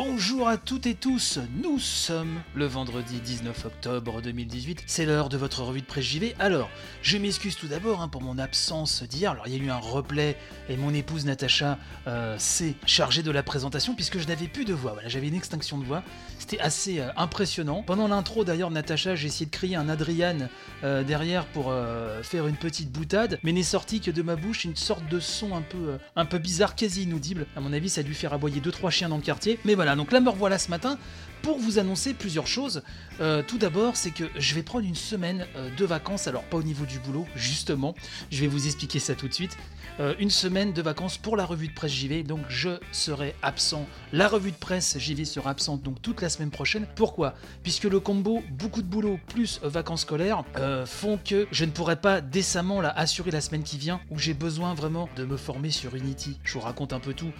Bonjour à toutes et tous, nous sommes le vendredi 19 octobre 2018, c'est l'heure de votre revue de presse JV. Alors, je m'excuse tout d'abord hein, pour mon absence d'hier, alors il y a eu un replay et mon épouse Natacha euh, s'est chargée de la présentation puisque je n'avais plus de voix, voilà, j'avais une extinction de voix, c'était assez euh, impressionnant. Pendant l'intro d'ailleurs Natacha, j'ai essayé de crier un Adrian euh, derrière pour faire une petite boutade, mais n'est sorti que de ma bouche une sorte de son un peu, un peu bizarre, quasi inaudible. À mon avis, ça a dû faire aboyer 2-3 chiens dans le quartier, mais voilà, donc là me revoilà ce matin pour vous annoncer plusieurs choses. Euh, tout d'abord, c'est que je vais prendre une semaine euh, de vacances, alors pas au niveau du boulot, justement, je vais vous expliquer ça tout de suite. Euh, une semaine de vacances pour la revue de presse JV, donc je serai absent. La revue de presse JV sera absente donc toute la semaine prochaine. Pourquoi? Puisque le combo beaucoup de boulot plus vacances scolaires font que je ne pourrai pas décemment la assurer la semaine qui vient, où j'ai besoin vraiment de me former sur Unity. Je vous raconte un peu tout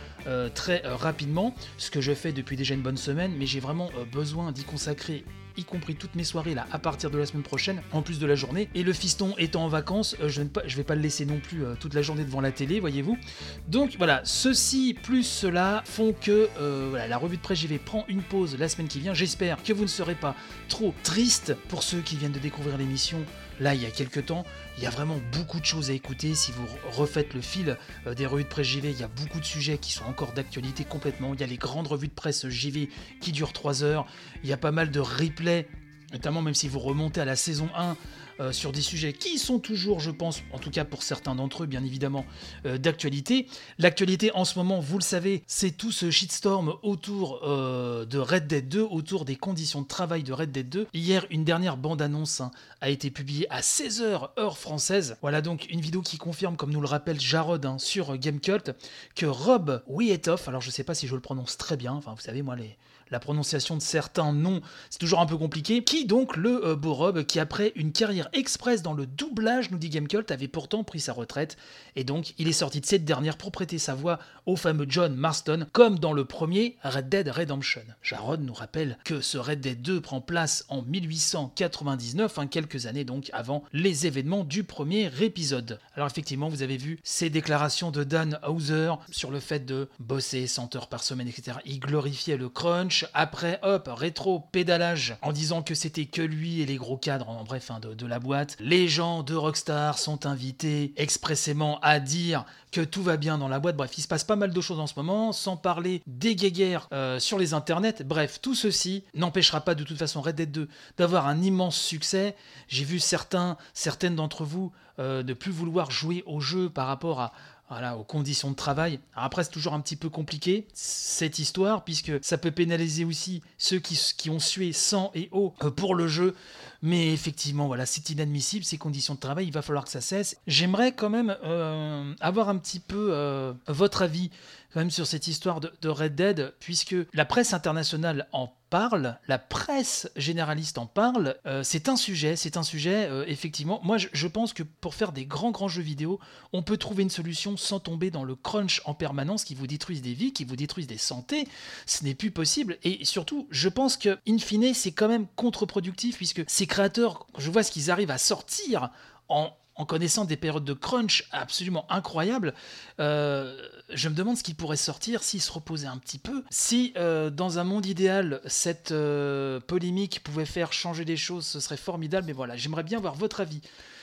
très rapidement, ce que je fais depuis déjà une bonne semaine, mais j'ai vraiment euh, besoin d'y consacrer y compris toutes mes soirées là à partir de la semaine prochaine, en plus de la journée. Et le fiston étant en vacances, euh, je ne vais pas le laisser non plus euh, toute la journée devant la télé, voyez-vous. Donc voilà, ceci plus cela font que voilà, la revue de presse JV prend une pause la semaine qui vient. J'espère que vous ne serez pas trop triste pour ceux qui viennent de découvrir l'émission là il y a quelques temps. Il y a vraiment beaucoup de choses à écouter. Si vous refaites le fil euh, des revues de presse JV, il y a beaucoup de sujets qui sont encore d'actualité complètement. Il y a les grandes revues de presse JV qui durent 3 heures. Il y a pas mal de replays, notamment même si vous remontez à la saison 1 euh, sur des sujets qui sont toujours, je pense, en tout cas pour certains d'entre eux, bien évidemment, euh, d'actualité. L'actualité en ce moment, vous le savez, c'est tout ce shitstorm autour euh, de Red Dead 2, autour des conditions de travail de Red Dead 2. Hier, une dernière bande-annonce hein, a été publiée à 16h heure française. Voilà donc une vidéo qui confirme, comme nous le rappelle Jarod hein, sur Gamecult, que Rob Wietoff, alors je sais pas si je le prononce très bien, enfin vous savez moi les la prononciation de certains noms, c'est toujours un peu compliqué. Qui donc le euh, beau Rob, qui après une carrière express dans le doublage, nous dit Gamecult, avait pourtant pris sa retraite, et donc il est sorti de cette dernière pour prêter sa voix au fameux John Marston, comme dans le premier Red Dead Redemption. Jarod nous rappelle que ce Red Dead 2 prend place en 1899, hein, quelques années donc avant les événements du premier épisode. Alors effectivement, vous avez vu ces déclarations de Dan Hauser sur le fait de bosser 100 heures par semaine, etc. Il glorifiait le crunch, après hop, rétro pédalage en disant que c'était que lui et les gros cadres, en bref, hein, de, la boîte. Les gens de Rockstar sont invités expressément à dire que tout va bien dans la boîte. Bref, il se passe pas mal de choses en ce moment, sans parler des guéguerres euh, sur les internets. Bref, tout ceci n'empêchera pas de toute façon Red Dead 2 d'avoir un immense succès. J'ai vu certains, certaines d'entre vous euh, ne plus vouloir jouer au jeu par rapport à, voilà, aux conditions de travail. après, c'est toujours un petit peu compliqué, cette histoire, puisque ça peut pénaliser aussi ceux qui, qui ont sué sang et eau euh, pour le jeu. Mais effectivement, voilà, c'est inadmissible, ces conditions de travail, il va falloir que ça cesse. J'aimerais quand même euh, avoir un petit peu euh, votre avis même sur cette histoire de, Red Dead, puisque la presse internationale en parle, la presse généraliste en parle, euh, c'est un sujet, c'est un sujet, effectivement. Moi, je, pense que pour faire des grands, grands jeux vidéo, on peut trouver une solution sans tomber dans le crunch en permanence qui vous détruise des vies, qui vous détruise des santé. Ce n'est plus possible. Et surtout, je pense que, in fine, c'est quand même contre-productif, puisque c'est créateurs, je vois ce qu'ils arrivent à sortir en, connaissant des périodes de crunch absolument incroyables, euh, je me demande ce qui pourrait sortir s'ils se reposaient un petit peu. Si euh, dans un monde idéal, cette euh, polémique pouvait faire changer les choses, ce serait formidable. Mais voilà, j'aimerais bien voir votre avis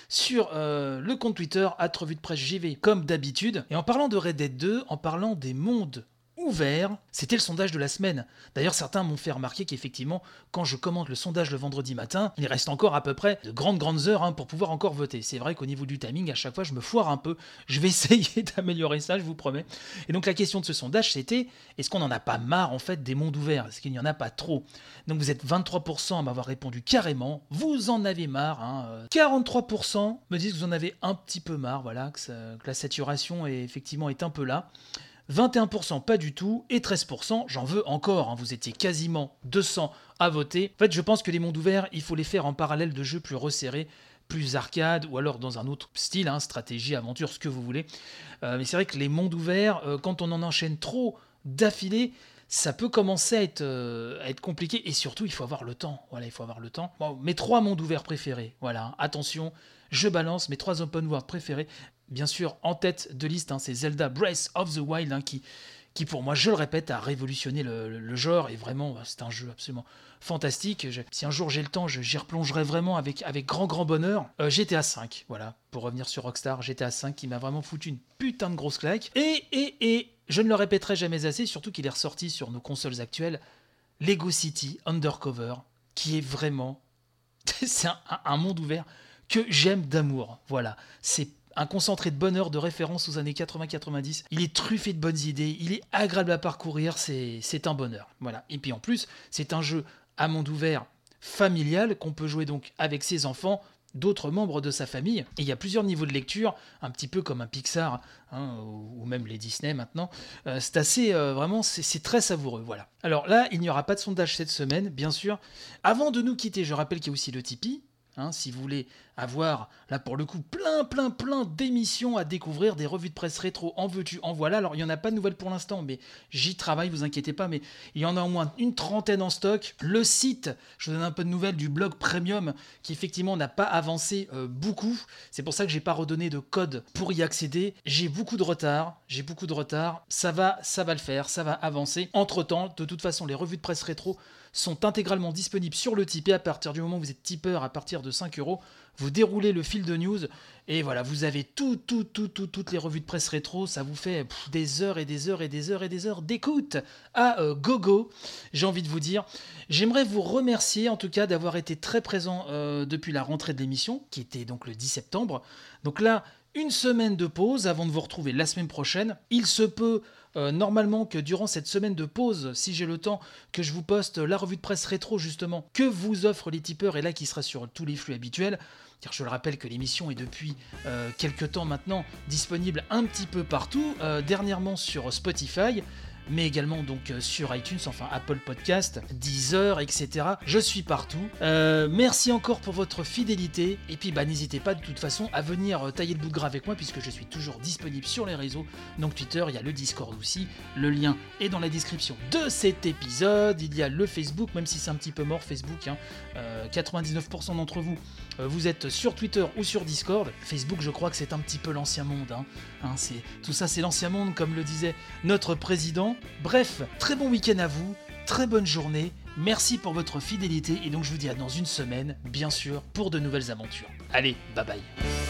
sur le compte Twitter, à revue de presse JV, comme d'habitude. Et en parlant de Red Dead 2, en parlant des mondes ouvert. C'était le sondage de la semaine. D'ailleurs, certains m'ont fait remarquer qu'effectivement, quand je commente le sondage le vendredi matin, il reste encore à peu près de grandes, grandes heures hein, pour pouvoir encore voter. C'est vrai qu'au niveau du timing, à chaque fois, je me foire un peu. Je vais essayer d'améliorer ça, je vous promets. Et donc, la question de ce sondage, c'était est-ce qu'on n'en a pas marre, en fait, des mondes ouverts? Est-ce qu'il n'y en a pas trop? Donc, vous êtes 23% à m'avoir répondu carrément. Vous en avez marre. 43% hein. me disent que vous en avez un petit peu marre, voilà, que, que la saturation est, effectivement est un peu là. 21% pas du tout, et 13% j'en veux encore, hein. vous étiez quasiment 200 à voter. En fait, je pense que les mondes ouverts, il faut les faire en parallèle de jeux plus resserrés, plus arcade, ou alors dans un autre style, hein, stratégie, aventure, ce que vous voulez. Euh, mais c'est vrai que les mondes ouverts, euh, quand on en enchaîne trop d'affilée, ça peut commencer à être, euh, à être, compliqué, et surtout, il faut avoir le temps. Voilà, il faut avoir le temps. Mes trois mondes ouverts préférés, voilà, attention, je balance mes trois open world préférés. Bien sûr, en tête de liste, hein, c'est Zelda Breath of the Wild hein, qui, qui pour moi, je le répète, a révolutionné le, genre et vraiment, c'est un jeu absolument fantastique. si un jour j'ai le temps, j'y replongerai vraiment avec, avec grand grand bonheur. Euh, GTA 5, voilà, pour revenir sur Rockstar, GTA 5 qui m'a vraiment foutu une putain de grosse claque. Et, et, et, je ne le répéterai jamais assez, surtout qu'il est ressorti sur nos consoles actuelles, Lego City Undercover, qui est vraiment... c'est un monde ouvert que j'aime d'amour. Voilà, c'est un concentré de bonheur de référence aux années 80-90. Il est truffé de bonnes idées, il est agréable à parcourir, c'est un bonheur. Voilà. Et puis en plus, c'est un jeu à monde ouvert familial qu'on peut jouer donc avec ses enfants, d'autres membres de sa famille. Et il y a plusieurs niveaux de lecture, un petit peu comme un Pixar hein, ou même les Disney maintenant. Euh, c'est assez, euh, vraiment, c'est très savoureux. Voilà. Alors là, il n'y aura pas de sondage cette semaine, bien sûr. Avant de nous quitter, je rappelle qu'il y a aussi le Tipeee. Hein, si vous voulez avoir, là pour le coup, plein, plein, plein d'émissions à découvrir, des revues de presse rétro, en veux-tu, en voilà. Alors, il n'y en a pas de nouvelles pour l'instant, mais j'y travaille, vous inquiétez pas, mais il y en a au moins une trentaine en stock. Le site, je vous donne un peu de nouvelles du blog Premium, qui effectivement n'a pas avancé euh, beaucoup. C'est pour ça que j'ai pas redonné de code pour y accéder. J'ai beaucoup de retard, j'ai beaucoup de retard. Ça va, ça va le faire, ça va avancer. Entre-temps, de toute façon, les revues de presse rétro sont intégralement disponibles sur le Tipeee à partir du moment où vous êtes tipeur à partir de 5 euros. Vous déroulez le fil de news et voilà, vous avez tout, tout, tout, tout, toutes les revues de presse rétro. Ça vous fait des heures et des heures et des heures et des heures d'écoute à euh, gogo. J'ai envie de vous dire. J'aimerais vous remercier en tout cas d'avoir été très présent euh, depuis la rentrée de l'émission, qui était donc le 10 septembre. Donc là, une semaine de pause avant de vous retrouver la semaine prochaine. Il se peut euh, normalement que durant cette semaine de pause, si j'ai le temps, que je vous poste la revue de presse rétro justement que vous offrent les tipeurs et là qui sera sur tous les flux habituels. Car je le rappelle que l'émission est depuis euh, quelques temps maintenant disponible un petit peu partout, euh, dernièrement sur Spotify, mais également donc euh, sur iTunes, enfin Apple Podcast, Deezer, etc. Je suis partout. Euh, merci encore pour votre fidélité. Et puis bah, n'hésitez pas de toute façon à venir euh, tailler le bout de gras avec moi puisque je suis toujours disponible sur les réseaux. Donc Twitter, il y a le Discord aussi. Le lien est dans la description de cet épisode. Il y a le Facebook, même si c'est un petit peu mort Facebook. 99% hein. d'entre vous, vous êtes sur Twitter ou sur Discord. Facebook, je crois que c'est un petit peu l'ancien monde. Hein. Hein, tout ça, c'est l'ancien monde, comme le disait notre président. Bref, très bon week-end à vous, très bonne journée, merci pour votre fidélité et donc je vous dis à dans une semaine, bien sûr, pour de nouvelles aventures. Allez, bye bye.